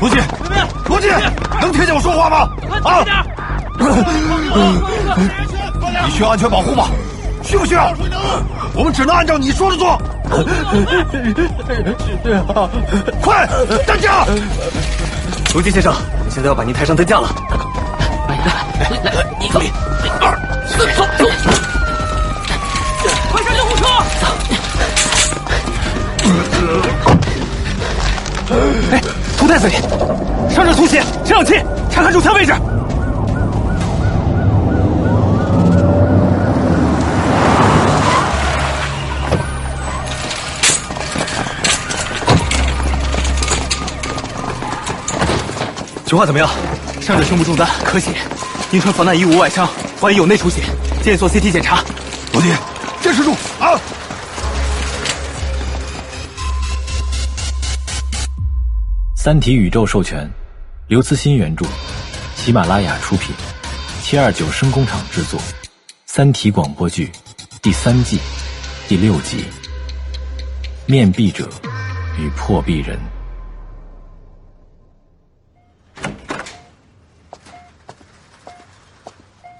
罗辑，罗辑，能听见我说话吗？啊！你需要安全保护吗？需不需要？我们只能按照你说的做。快，担架！罗辑先生，我们现在要把您抬上担架了。来来来，来，一个，二，走走，快上救护车！哎，从袋子里，伤者吐血，吸氧气，查看中枪位置。情况怎么样？伤者胸部中弹，咳血，应穿防弹衣，无外伤，怀疑有内出血，建议做 CT 检查。罗辑，坚持住啊！《三体》宇宙授权，刘慈欣原著，喜马拉雅出品，七二九声工厂制作，《三体》广播剧第三季第六集《面壁者与破壁人》。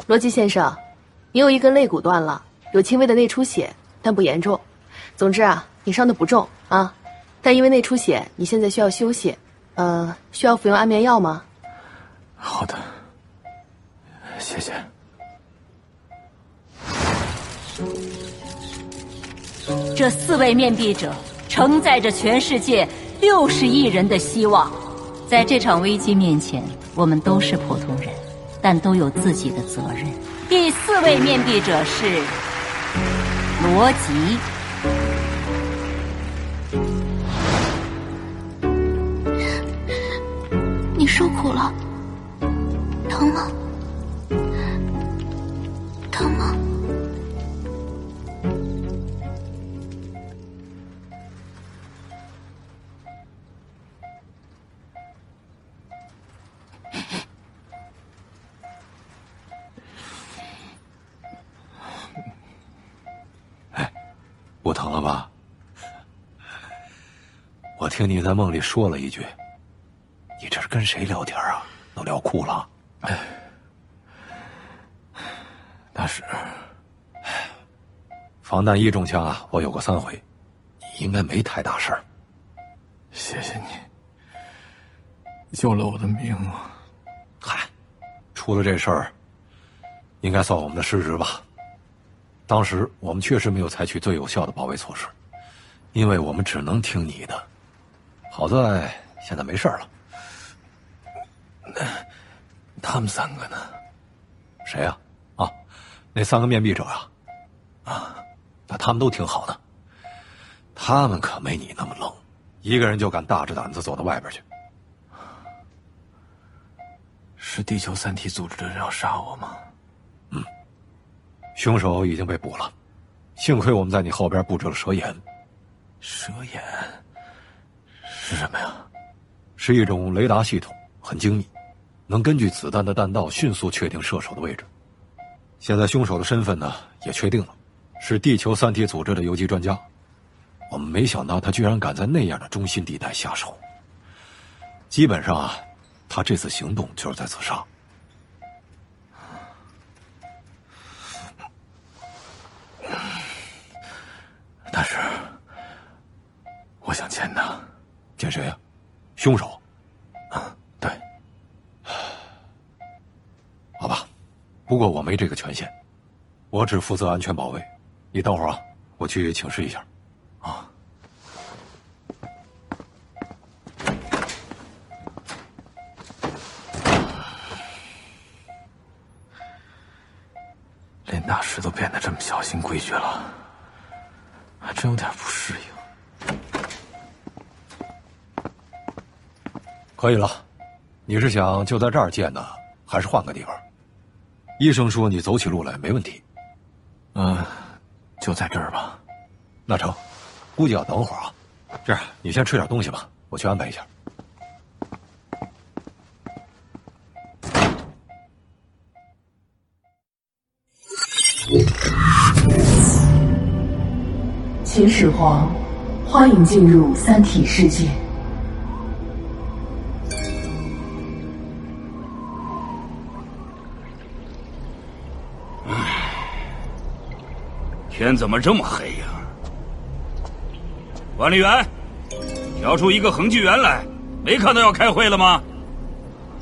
罗辑先生，你有一根肋骨断了，有轻微的内出血，但不严重。总之啊，你伤的不重啊，但因为内出血，你现在需要休息。呃，需要服用安眠药吗？好的，谢谢。这四位面壁者承载着全世界六十亿人的希望，在这场危机面前，我们都是普通人，但都有自己的责任。第四位面壁者是罗辑。受苦了，疼吗？疼吗？哎，不疼了吧？我听你在梦里说了一句。跟谁聊天啊？都聊哭了。哎，大师，防弹衣中枪啊，我有过三回，你应该没太大事儿。谢谢你，救了我的命啊！嗨，出了这事儿，应该算我们的失职吧。当时我们确实没有采取最有效的保卫措施，因为我们只能听你的。好在现在没事了。那他们三个呢？谁呀？啊？啊，那三个面壁者啊？啊，那他们都挺好的。他们可没你那么愣，一个人就敢大着胆子走到外边去。是地球三体组织的人要杀我吗？嗯，凶手已经被捕了，幸亏我们在你后边布置了蛇眼。蛇眼是什么呀？是一种雷达系统，很精密。能根据子弹的弹道迅速确定射手的位置。现在凶手的身份呢，也确定了，是地球三体组织的游击专家。我们没想到他居然敢在那样的中心地带下手。基本上啊，他这次行动就是在自杀。大师，我想见他。见谁呀？凶手。不过我没这个权限，我只负责安全保卫。你等会儿啊，我去请示一下。啊。连大师都变得这么小心规矩了，还真有点不适应。可以了，你是想就在这儿见呢，还是换个地方？医生说你走起路来没问题，嗯，就在这儿吧。那成，估计要等会儿啊。这样，你先吃点东西吧，我去安排一下。秦始皇，欢迎进入三体世界。天怎么这么黑呀？管理员，调出一个恒纪元来，没看到要开会了吗？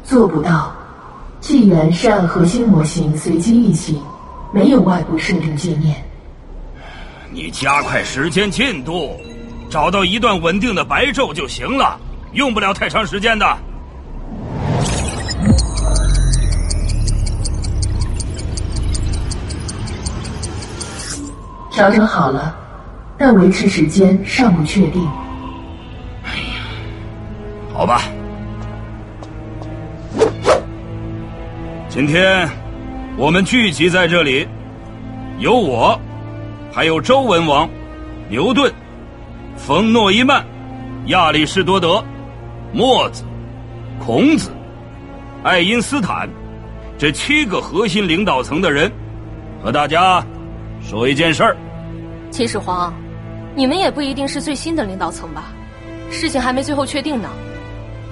做不到，纪元是按核心模型随机运行，没有外部设定界面。你加快时间进度，找到一段稳定的白昼就行了，用不了太长时间的。调整好了，但维持时间尚不确定。哎呀，好吧。今天我们聚集在这里，有我，还有周文王、牛顿、冯诺依曼、亚里士多德、墨子、孔子、爱因斯坦这七个核心领导层的人，和大家说一件事儿。秦始皇，你们也不一定是最新的领导层吧？事情还没最后确定呢。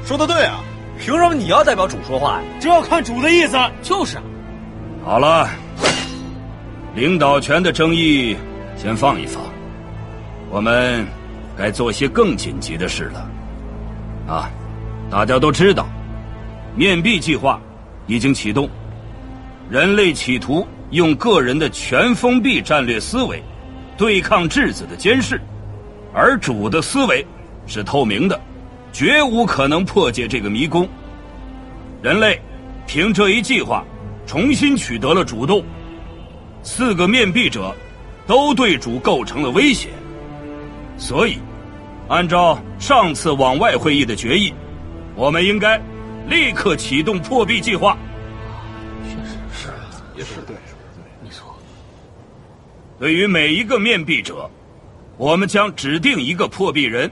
说的对啊，凭什么你要代表主说话呀？这要看主的意思。就是啊。好了，领导权的争议先放一放，我们该做些更紧急的事了。啊，大家都知道，面壁计划已经启动，人类企图用个人的全封闭战略思维。对抗质子的监视，而主的思维是透明的，绝无可能破解这个迷宫。人类凭这一计划重新取得了主动，四个面壁者都对主构成了威胁，所以按照上次往外会议的决议，我们应该立刻启动破壁计划。对于每一个面壁者，我们将指定一个破壁人。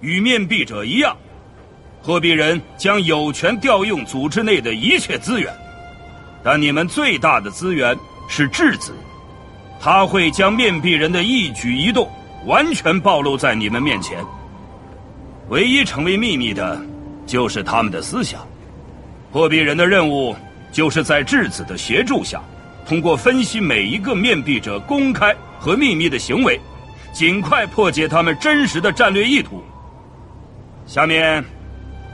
与面壁者一样，破壁人将有权调用组织内的一切资源，但你们最大的资源是质子，他会将面壁人的一举一动完全暴露在你们面前。唯一成为秘密的，就是他们的思想。破壁人的任务，就是在质子的协助下。通过分析每一个面壁者公开和秘密的行为，尽快破解他们真实的战略意图。下面，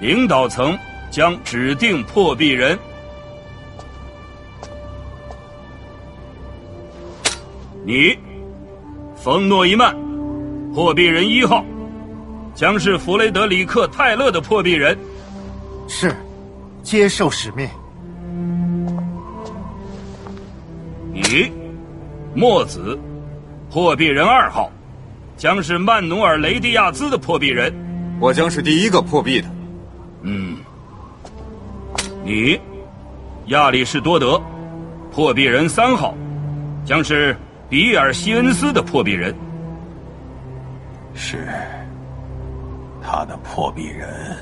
领导层将指定破壁人。你，冯诺依曼，破壁人一号，将是弗雷德里克·泰勒的破壁人。是，接受使命。你，墨子，破壁人二号，将是曼努尔·雷迪亚兹的破壁人。我将是第一个破壁的。嗯。你，亚里士多德，破壁人三号，将是比尔·希恩斯的破壁人。是。他的破壁人，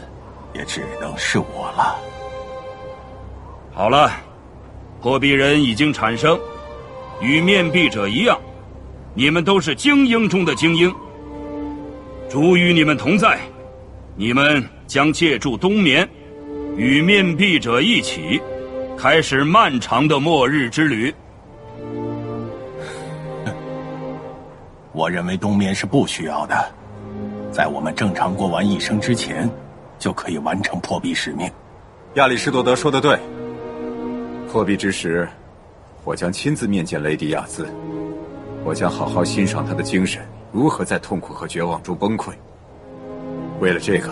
也只能是我了。好了，破壁人已经产生。与面壁者一样，你们都是精英中的精英。主与你们同在，你们将借助冬眠，与面壁者一起，开始漫长的末日之旅。我认为冬眠是不需要的，在我们正常过完一生之前，就可以完成破壁使命。亚里士多德说的对，破壁之时。我将亲自面见雷迪亚兹，我将好好欣赏他的精神如何在痛苦和绝望中崩溃。为了这个，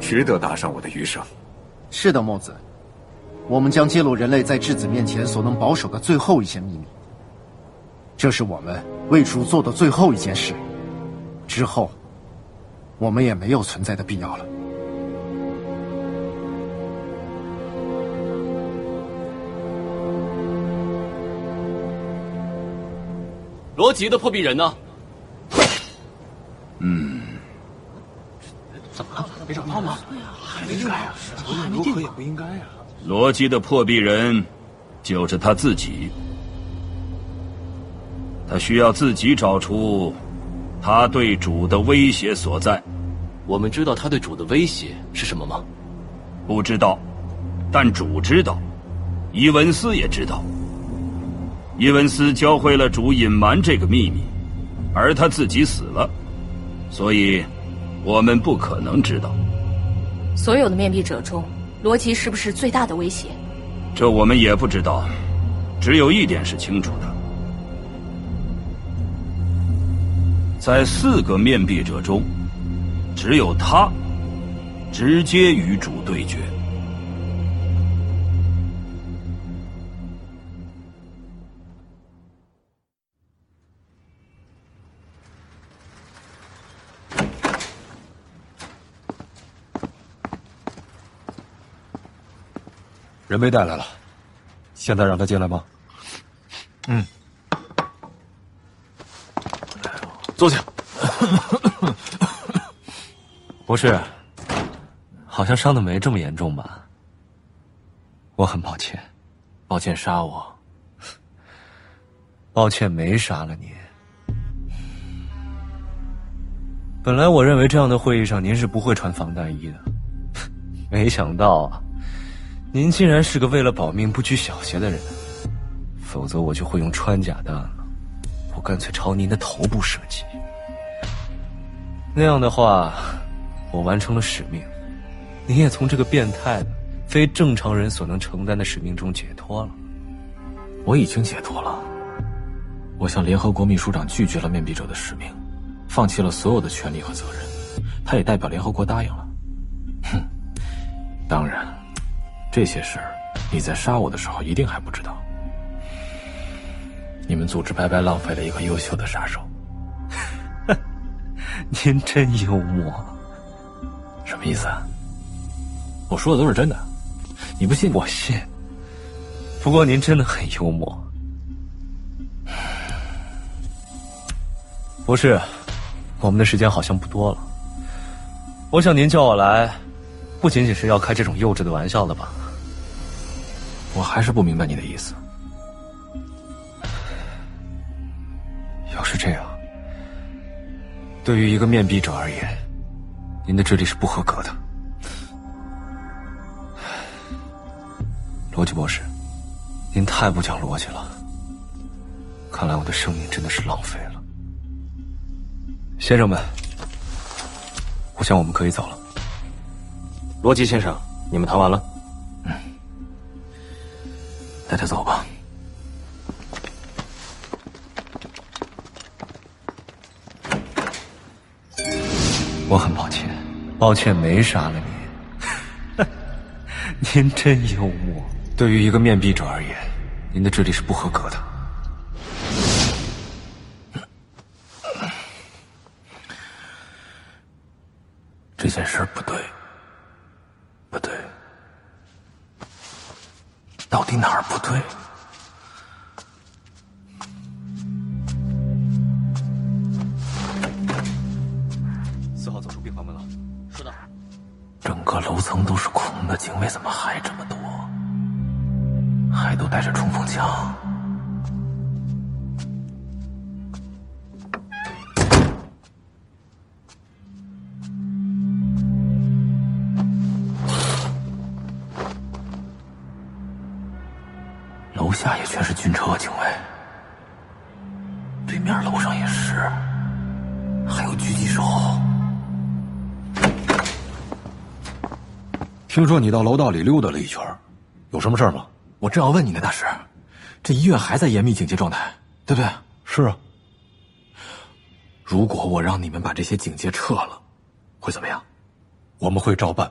值得搭上我的余生。是的，墨子，我们将揭露人类在质子面前所能保守的最后一些秘密。这是我们为主做的最后一件事，之后，我们也没有存在的必要了。罗辑的破壁人呢？嗯，怎么了？没找到吗？还没应该啊，如何也不应该啊。罗辑的破壁人，就是他自己。他需要自己找出他对主的威胁所在。我们知道他对主的威胁是什么吗？不知道，但主知道，伊文斯也知道。伊文斯教会了主隐瞒这个秘密，而他自己死了，所以，我们不可能知道。所有的面壁者中，罗辑是不是最大的威胁？这我们也不知道。只有一点是清楚的，在四个面壁者中，只有他直接与主对决。人被带来了，现在让他进来吗？嗯。坐下。博士，好像伤的没这么严重吧？我很抱歉，抱歉杀我，抱歉没杀了你。本来我认为这样的会议上您是不会穿防弹衣的，没想到啊。您竟然是个为了保命不拘小节的人，否则我就会用穿甲弹了。我干脆朝您的头部射击。那样的话，我完成了使命，您也从这个变态的、非正常人所能承担的使命中解脱了。我已经解脱了。我向联合国秘书长拒绝了面壁者的使命，放弃了所有的权利和责任。他也代表联合国答应了。哼，当然。这些事儿，你在杀我的时候一定还不知道。你们组织白白浪费了一个优秀的杀手。您真幽默。什么意思啊？我说的都是真的。你不信？我信。不过您真的很幽默。博士，我们的时间好像不多了。我想您叫我来，不仅仅是要开这种幼稚的玩笑了吧？我还是不明白你的意思。要是这样，对于一个面壁者而言，您的智力是不合格的。罗辑博士，您太不讲逻辑了。看来我的生命真的是浪费了。先生们，我想我们可以走了。罗辑先生，你们谈完了？带他走吧。我很抱歉，抱歉没杀了你。您真幽默。对于一个面壁者而言，您的智力是不合格的。面楼上也是，还有狙击手。听说你到楼道里溜达了一圈，有什么事吗？我正要问你呢，大师，这医院还在严密警戒状态，对不对？是啊。如果我让你们把这些警戒撤了，会怎么样？我们会照办，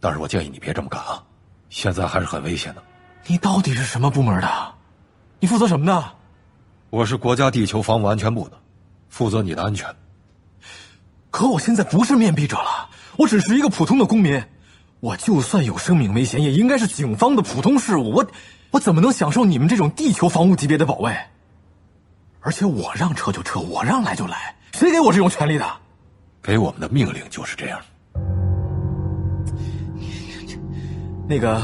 但是我建议你别这么干啊，现在还是很危险的。你到底是什么部门的？你负责什么的？我是国家地球防务安全部的，负责你的安全。可我现在不是面壁者了，我只是一个普通的公民。我就算有生命危险，也应该是警方的普通事务。我，我怎么能享受你们这种地球防务级别的保卫？而且我让撤就撤，我让来就来，谁给我这种权利的？给我们的命令就是这样。那个。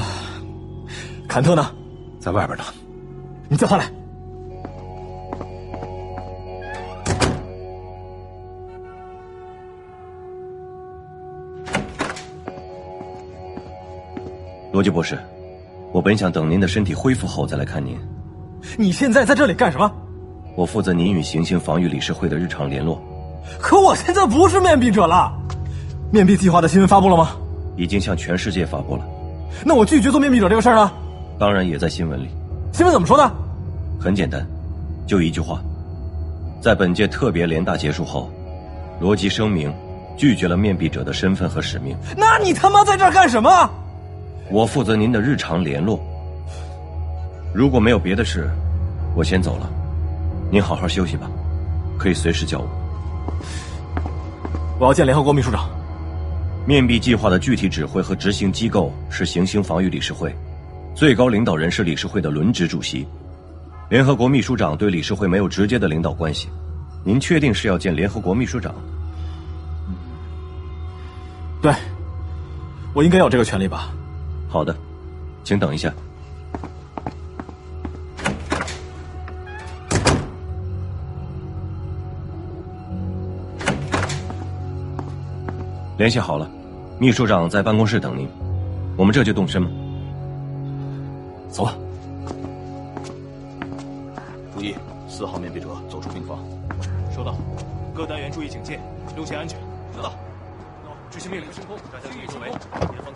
坎特呢？在外边呢。你叫他来。罗辑博士，我本想等您的身体恢复后再来看您，你现在在这里干什么？我负责您与行星防御理事会的日常联络。可我现在不是面壁者了。面壁计划的新闻发布了吗？已经向全世界发布了。那我拒绝做面壁者这个事儿呢？当然也在新闻里。新闻怎么说的？很简单，就一句话。在本届特别联大结束后，罗辑声明拒绝了面壁者的身份和使命。那你他妈在这儿干什么？我负责您的日常联络。如果没有别的事，我先走了。您好好休息吧，可以随时叫我。我要见联合国秘书长。面壁计划的具体指挥和执行机构是行星防御理事会，最高领导人是理事会的轮值主席。联合国秘书长对理事会没有直接的领导关系。您确定是要见联合国秘书长？对，我应该有这个权利吧？好的，请等一下。联系好了，秘书长在办公室等您。我们这就动身吗？走吧。注意，四号面壁者走出病房。收到，各单元注意警戒，优先安全。知道。执行命令，升空，大家注意周围，前方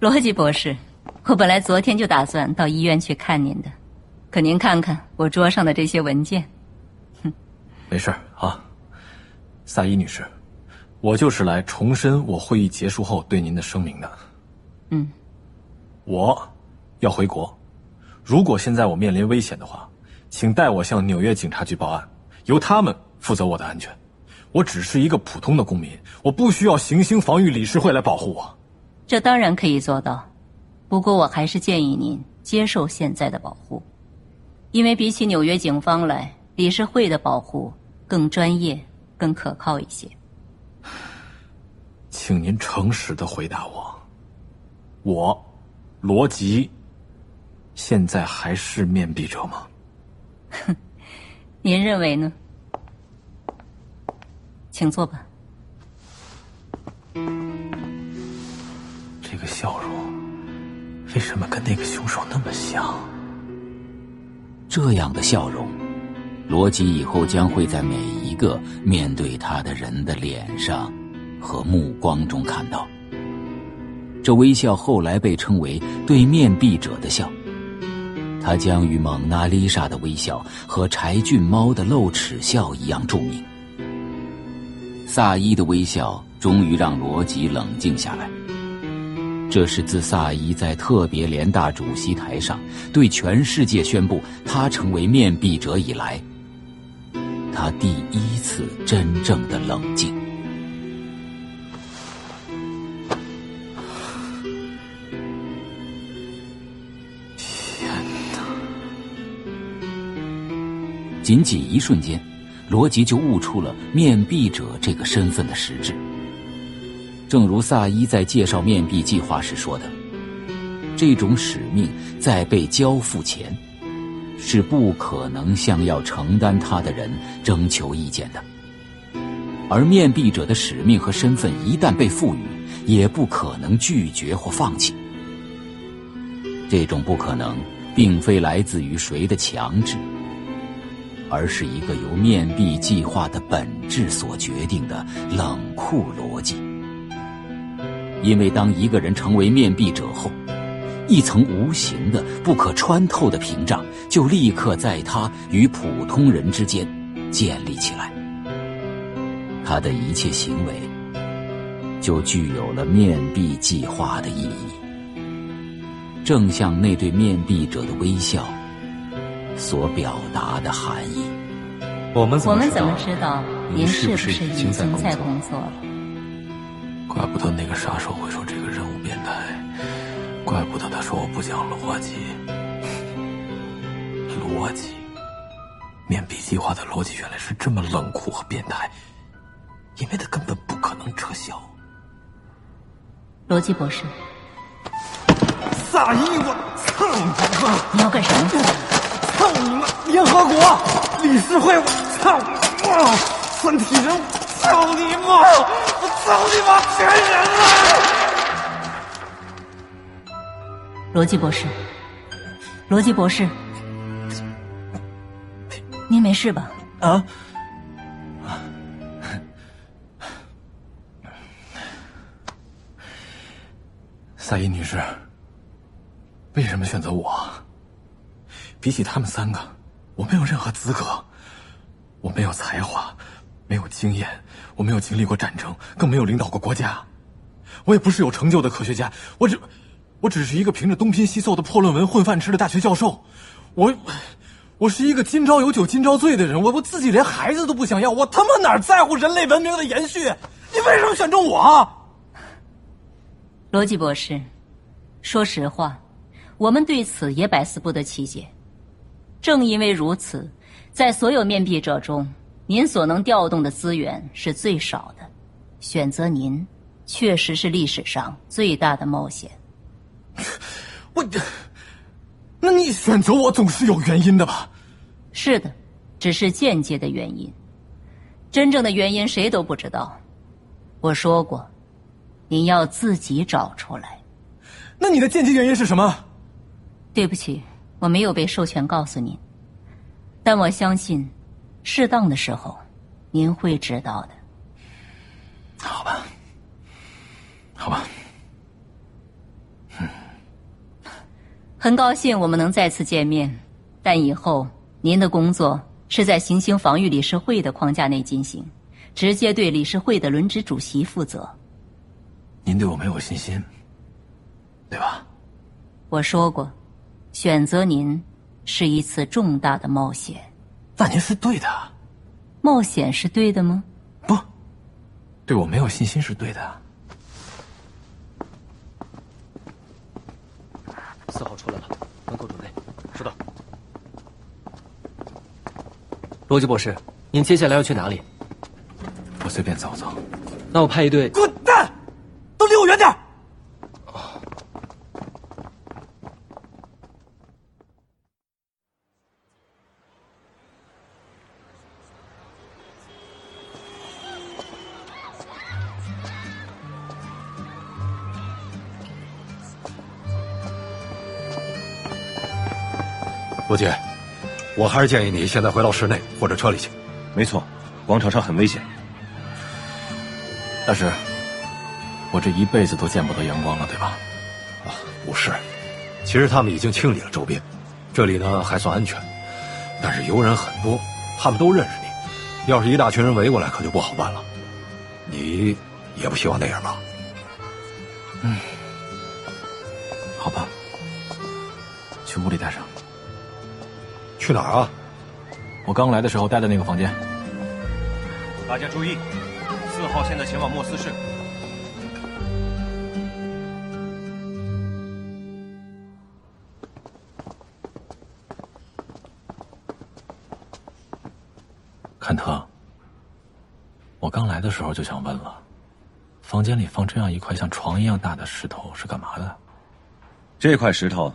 罗辑博士，我本来昨天就打算到医院去看您的，可您看看我桌上的这些文件。哼 没事啊，萨伊女士，我就是来重申我会议结束后对您的声明的。嗯，我要回国，如果现在我面临危险的话，请代我向纽约警察局报案，由他们负责我的安全。我只是一个普通的公民，我不需要行星防御理事会来保护我。这当然可以做到，不过我还是建议您接受现在的保护，因为比起纽约警方来，理事会的保护更专业、更可靠一些。请您诚实的回答我，我罗辑现在还是面壁者吗？哼，您认为呢？请坐吧。这个笑容为什么跟那个凶手那么像？这样的笑容。罗辑以后将会在每一个面对他的人的脸上和目光中看到。这微笑后来被称为“对面壁者的笑”，它将与蒙娜丽莎的微笑和柴郡猫的露齿笑一样著名。萨伊的微笑终于让罗辑冷静下来。这是自萨伊在特别联大主席台上对全世界宣布他成为面壁者以来，他第一次真正的冷静。天哪！仅仅一瞬间，罗辑就悟出了面壁者这个身份的实质。正如萨伊在介绍面壁计划时说的，这种使命在被交付前，是不可能向要承担它的人征求意见的，而面壁者的使命和身份一旦被赋予，也不可能拒绝或放弃。这种不可能，并非来自于谁的强制，而是一个由面壁计划的本质所决定的冷酷逻辑。因为当一个人成为面壁者后，一层无形的、不可穿透的屏障就立刻在他与普通人之间建立起来。他的一切行为就具有了面壁计划的意义，正像那对面壁者的微笑所表达的含义。我们我们怎么知道您是不是已经在工作了？怪不得那个杀手会说这个任务变态。怪不得他说我不讲逻辑，逻辑，面壁计划的逻辑原来是这么冷酷和变态，因为他根本不可能撤销。罗辑博士，萨伊，我操你妈！你要干什么？操你妈！联合国、理事会，我操！哇！三体人，操你妈！我操你妈！全人了！罗辑博士，罗辑博士，您没事吧？啊？萨伊女士，为什么选择我？比起他们三个，我没有任何资格。我没有才华，没有经验，我没有经历过战争，更没有领导过国家。我也不是有成就的科学家，我只，我只是一个凭着东拼西凑的破论文混饭吃的大学教授。我，我是一个今朝有酒今朝醉的人。我我自己连孩子都不想要，我他妈哪在乎人类文明的延续？你为什么选中我？罗辑博士，说实话，我们对此也百思不得其解。正因为如此，在所有面壁者中，您所能调动的资源是最少的。选择您，确实是历史上最大的冒险。我，那你选择我总是有原因的吧？是的，只是间接的原因。真正的原因谁都不知道。我说过，您要自己找出来。那你的间接原因是什么？对不起。我没有被授权告诉您，但我相信，适当的时候，您会知道的。好吧，好吧。嗯，很高兴我们能再次见面，但以后您的工作是在行星防御理事会的框架内进行，直接对理事会的轮值主席负责。您对我没有信心，对吧？我说过。选择您是一次重大的冒险，那您是对的。冒险是对的吗？不，对我没有信心是对的。四号出来了，门口准备。收到。罗辑博士，您接下来要去哪里？我随便走走。那我派一队。滚蛋！罗杰，我还是建议你现在回到室内或者车里去。没错，广场上很危险。大师，我这一辈子都见不到阳光了，对吧？啊，不是，其实他们已经清理了周边，这里呢还算安全，但是游人很多，他们都认识你，要是一大群人围过来，可就不好办了。你也不希望那样吧？嗯，好吧，去屋里待着。去哪儿啊？我刚来的时候待的那个房间。大家注意，四号现在前往莫斯市。坎特，我刚来的时候就想问了，房间里放这样一块像床一样大的石头是干嘛的？这块石头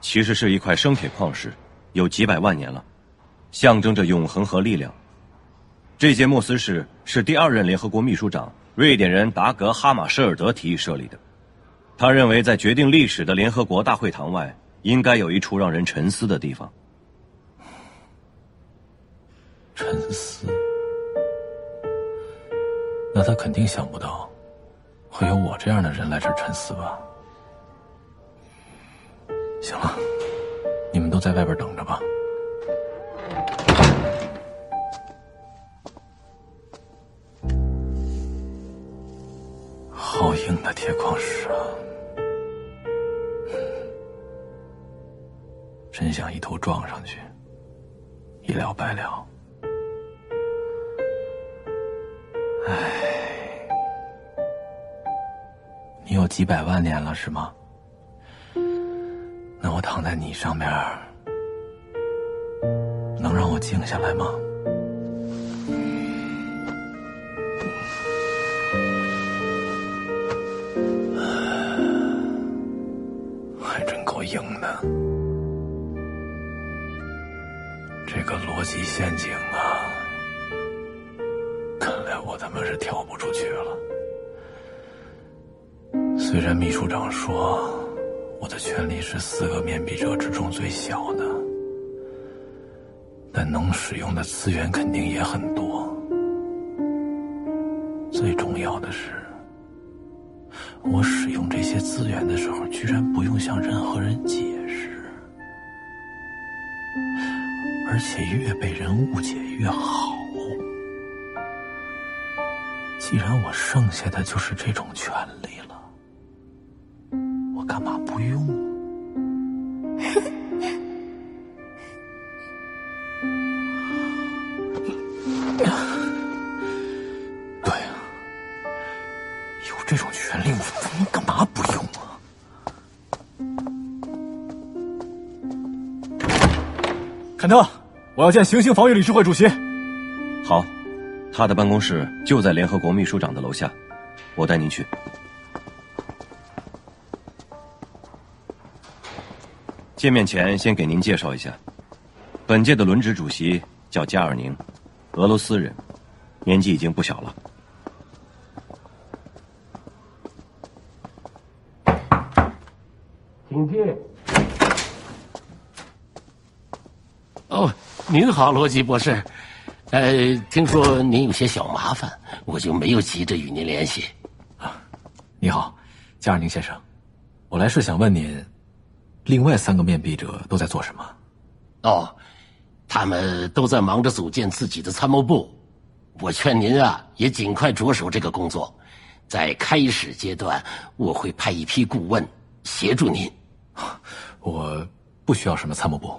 其实是一块生铁矿石。有几百万年了，象征着永恒和力量。这间莫斯市是第二任联合国秘书长瑞典人达格哈马舍尔德提议设立的。他认为，在决定历史的联合国大会堂外，应该有一处让人沉思的地方。沉思？那他肯定想不到，会有我这样的人来这儿沉思吧？行了。都在外边等着吧。好硬的铁矿石啊！真想一头撞上去，一了百了。唉，你有几百万年了是吗？那我躺在你上面，能让我静下来吗？还真够硬的。这个逻辑陷阱啊！看来我他妈是跳不出去了。虽然秘书长说我的权力是四个面壁者之中最小的，能使用的资源肯定也很多。最重要的是，我使用这些资源的时候，居然不用向任何人解释，而且越被人误解越好。既然我剩下的就是这种权利了，我干嘛不用？坎特，我要见行星防御理事会主席。好。他的办公室就在联合国秘书长的楼下，我带您去。见面前，先给您介绍一下，本届的轮值主席叫加尔宁，俄罗斯人，年纪已经不小了。请进。哦，您好，罗吉博士。呃，听说您有些小麻烦，我就没有急着与您联系。啊，你好，加尔宁先生，我来是想问您，另外三个面壁者都在做什么？哦，他们都在忙着组建自己的参谋部。我劝您啊，也尽快着手这个工作。在开始阶段，我会派一批顾问协助您。我不需要什么参谋部。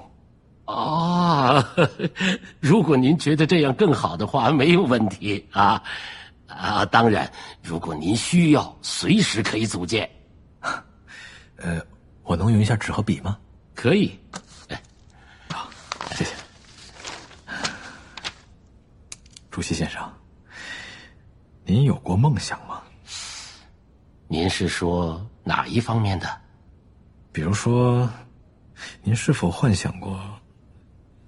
啊，如果您觉得这样更好的话，没有问题啊啊！当然，如果您需要，随时可以组建。呃，我能用一下纸和笔吗？可以。哎，好，谢谢。主席先生，您有过梦想吗？您是说哪一方面的？比如说，您是否幻想过？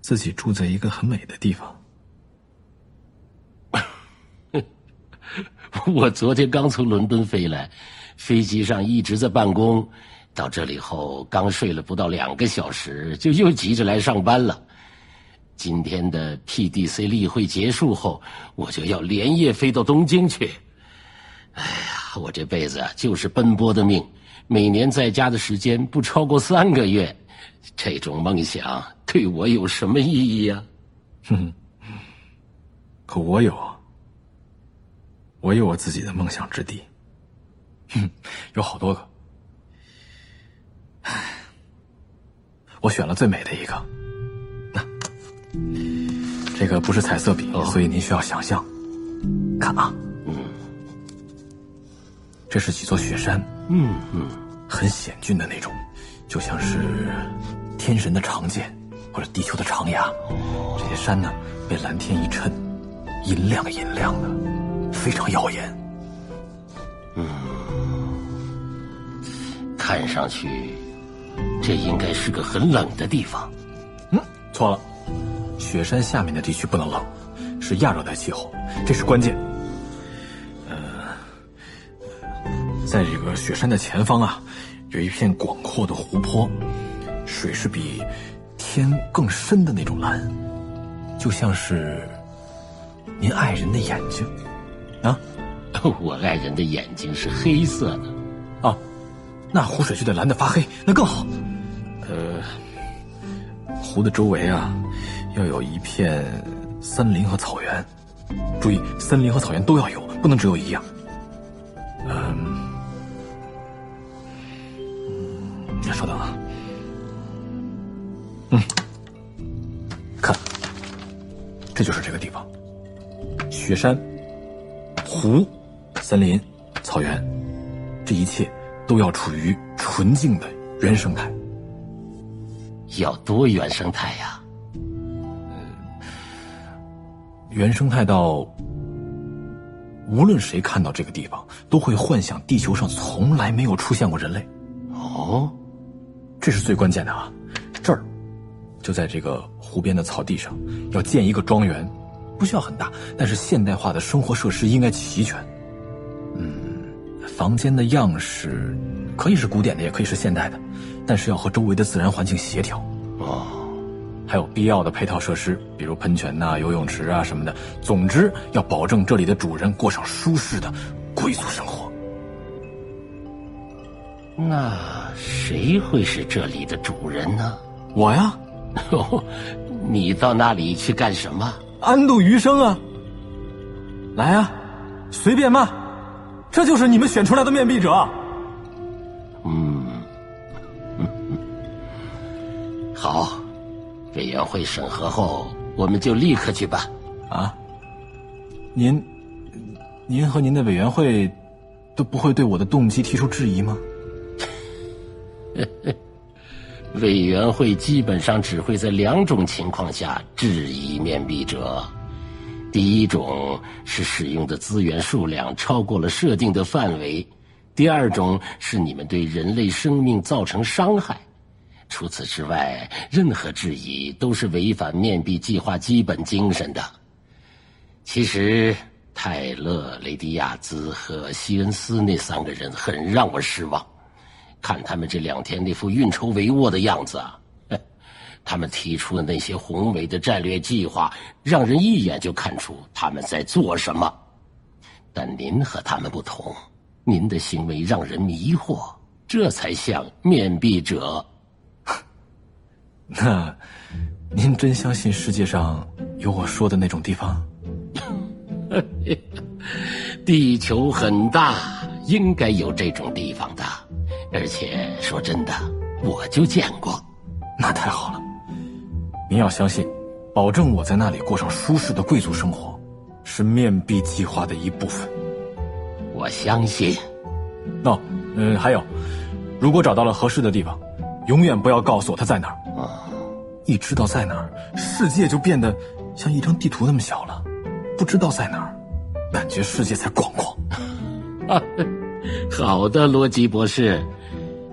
自己住在一个很美的地方。我昨天刚从伦敦飞来，飞机上一直在办公，到这里后刚睡了不到两个小时，就又急着来上班了。今天的 PDC 例会结束后，我就要连夜飞到东京去。哎呀，我这辈子就是奔波的命，每年在家的时间不超过三个月。这种梦想对我有什么意义呀？哼，可我有，我有我自己的梦想之地。哼，有好多个。唉，我选了最美的一个。那，这个不是彩色笔，所以您需要想象。看啊，嗯，这是几座雪山，嗯嗯，很险峻的那种。就像是天神的长剑，或者地球的长牙。这些山呢，被蓝天一衬，银亮银亮的，非常耀眼。嗯，看上去这应该是个很冷的地方。嗯，错了，雪山下面的地区不能冷，是亚热带气候，这是关键。呃，在这个雪山的前方啊。有一片广阔的湖泊，水是比天更深的那种蓝，就像是您爱人的眼睛啊！我爱人的眼睛是黑色的，啊，那湖水就得蓝的发黑，那更好。呃，湖的周围啊，要有一片森林和草原，注意，森林和草原都要有，不能只有一样。嗯。稍等啊，嗯，看，这就是这个地方，雪山、湖、森林、草原，这一切都要处于纯净的原生态。要多原生态呀？嗯，原生态到无论谁看到这个地方，都会幻想地球上从来没有出现过人类。哦。这是最关键的啊！这儿就在这个湖边的草地上，要建一个庄园，不需要很大，但是现代化的生活设施应该齐全。嗯，房间的样式可以是古典的，也可以是现代的，但是要和周围的自然环境协调。哦，还有必要的配套设施，比如喷泉呐、啊、游泳池啊什么的。总之，要保证这里的主人过上舒适的贵族生活。那谁会是这里的主人呢？我呀。哦，你到那里去干什么？安度余生啊！来啊，随便骂，这就是你们选出来的面壁者。嗯，嗯，好，委员会审核后，我们就立刻去办。啊？您，您和您的委员会都不会对我的动机提出质疑吗？委员会基本上只会在两种情况下质疑面壁者：第一种是使用的资源数量超过了设定的范围；第二种是你们对人类生命造成伤害。除此之外，任何质疑都是违反面壁计划基本精神的。其实，泰勒、雷迪亚兹和西恩斯那三个人很让我失望。看他们这两天那副运筹帷幄的样子啊，他们提出的那些宏伟的战略计划，让人一眼就看出他们在做什么。但您和他们不同，您的行为让人迷惑，这才像面壁者。那，您真相信世界上有我说的那种地方？地球很大，应该有这种地方的。而且说真的，我就见过，那太好了。您要相信，保证我在那里过上舒适的贵族生活，是面壁计划的一部分。我相信。哦，嗯，还有，如果找到了合适的地方，永远不要告诉我他在哪儿。啊、嗯，一知道在哪儿，世界就变得像一张地图那么小了；不知道在哪儿，感觉世界才广阔。好的，罗辑博士。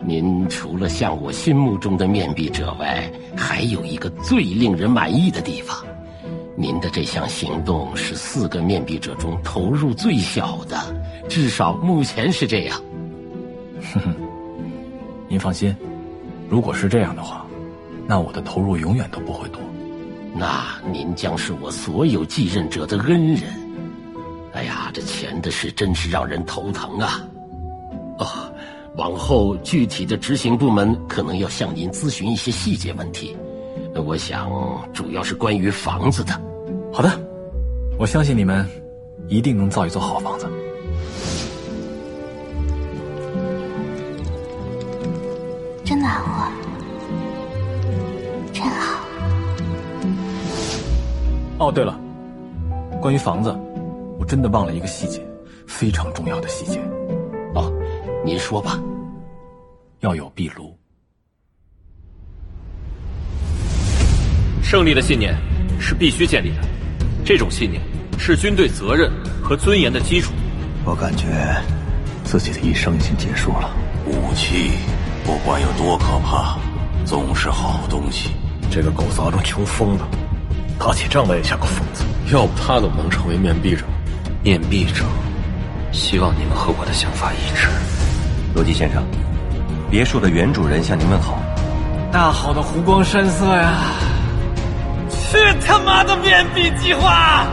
您除了像我心目中的面壁者外，还有一个最令人满意的地方。您的这项行动是四个面壁者中投入最小的，至少目前是这样。哼哼，您放心，如果是这样的话，那我的投入永远都不会多。那您将是我所有继任者的恩人。哎呀，这钱的事真是让人头疼啊！哦。往后具体的执行部门可能要向您咨询一些细节问题，我想主要是关于房子的。好的，我相信你们一定能造一座好房子。真暖和，真好。哦，对了，关于房子，我真的忘了一个细节，非常重要的细节。哦，您说吧。要有壁炉。胜利的信念是必须建立的，这种信念是军队责任和尊严的基础。我感觉自己的一生已经结束了。武器不管有多可怕，总是好东西。这个狗杂种穷疯了，打起仗来也像个疯子。要不他怎么能成为面壁者？面壁者，希望你们和我的想法一致。罗辑先生。别墅的原主人向您问好。大好的湖光山色呀！去他妈的面壁计划！